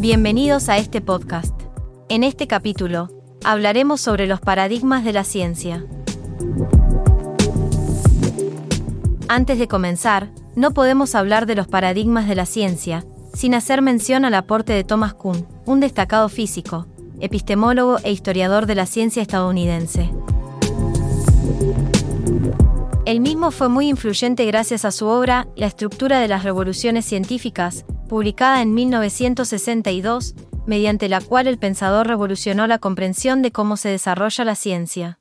Bienvenidos a este podcast. En este capítulo, hablaremos sobre los paradigmas de la ciencia. Antes de comenzar, no podemos hablar de los paradigmas de la ciencia, sin hacer mención al aporte de Thomas Kuhn, un destacado físico, epistemólogo e historiador de la ciencia estadounidense. El mismo fue muy influyente gracias a su obra La estructura de las revoluciones científicas, publicada en 1962, mediante la cual el pensador revolucionó la comprensión de cómo se desarrolla la ciencia.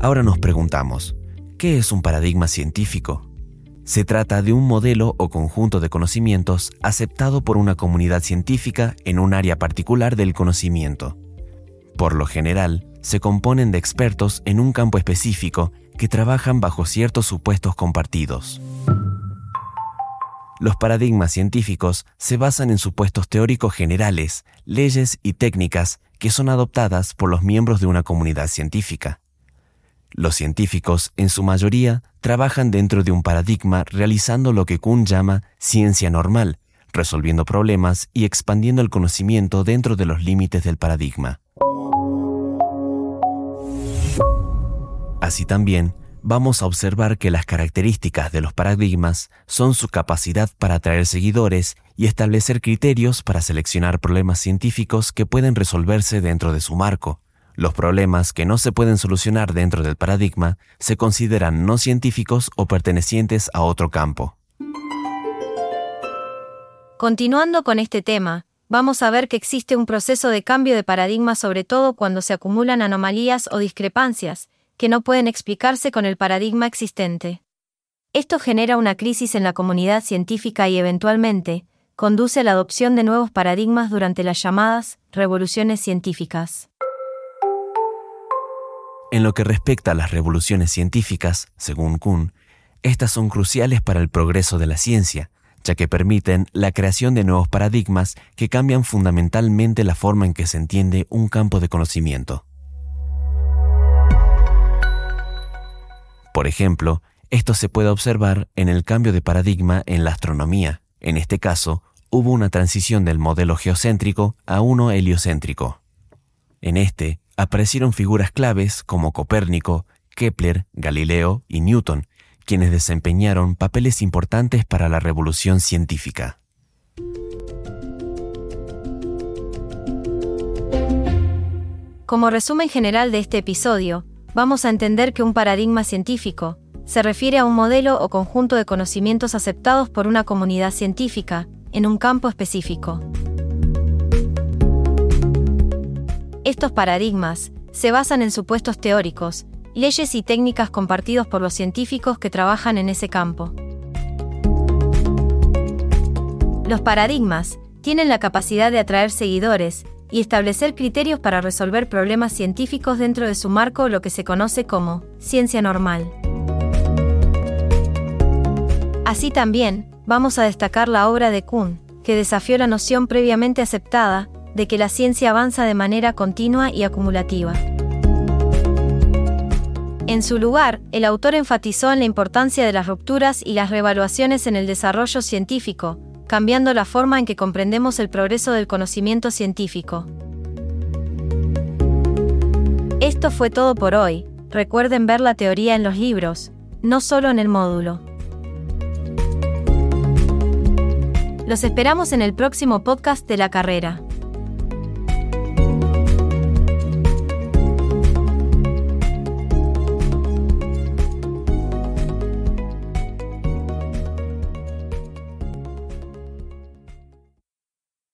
Ahora nos preguntamos, ¿qué es un paradigma científico? Se trata de un modelo o conjunto de conocimientos aceptado por una comunidad científica en un área particular del conocimiento. Por lo general, se componen de expertos en un campo específico que trabajan bajo ciertos supuestos compartidos. Los paradigmas científicos se basan en supuestos teóricos generales, leyes y técnicas que son adoptadas por los miembros de una comunidad científica. Los científicos, en su mayoría, trabajan dentro de un paradigma realizando lo que Kuhn llama ciencia normal, resolviendo problemas y expandiendo el conocimiento dentro de los límites del paradigma. Así también, vamos a observar que las características de los paradigmas son su capacidad para atraer seguidores y establecer criterios para seleccionar problemas científicos que pueden resolverse dentro de su marco, los problemas que no se pueden solucionar dentro del paradigma se consideran no científicos o pertenecientes a otro campo. Continuando con este tema, vamos a ver que existe un proceso de cambio de paradigma sobre todo cuando se acumulan anomalías o discrepancias, que no pueden explicarse con el paradigma existente. Esto genera una crisis en la comunidad científica y eventualmente, conduce a la adopción de nuevos paradigmas durante las llamadas revoluciones científicas. En lo que respecta a las revoluciones científicas, según Kuhn, estas son cruciales para el progreso de la ciencia, ya que permiten la creación de nuevos paradigmas que cambian fundamentalmente la forma en que se entiende un campo de conocimiento. Por ejemplo, esto se puede observar en el cambio de paradigma en la astronomía. En este caso, hubo una transición del modelo geocéntrico a uno heliocéntrico. En este, aparecieron figuras claves como Copérnico, Kepler, Galileo y Newton, quienes desempeñaron papeles importantes para la revolución científica. Como resumen general de este episodio, vamos a entender que un paradigma científico se refiere a un modelo o conjunto de conocimientos aceptados por una comunidad científica en un campo específico. Estos paradigmas se basan en supuestos teóricos, leyes y técnicas compartidos por los científicos que trabajan en ese campo. Los paradigmas tienen la capacidad de atraer seguidores y establecer criterios para resolver problemas científicos dentro de su marco, lo que se conoce como ciencia normal. Así también, vamos a destacar la obra de Kuhn, que desafió la noción previamente aceptada de que la ciencia avanza de manera continua y acumulativa. En su lugar, el autor enfatizó en la importancia de las rupturas y las reevaluaciones en el desarrollo científico, cambiando la forma en que comprendemos el progreso del conocimiento científico. Esto fue todo por hoy. Recuerden ver la teoría en los libros, no solo en el módulo. Los esperamos en el próximo podcast de la carrera.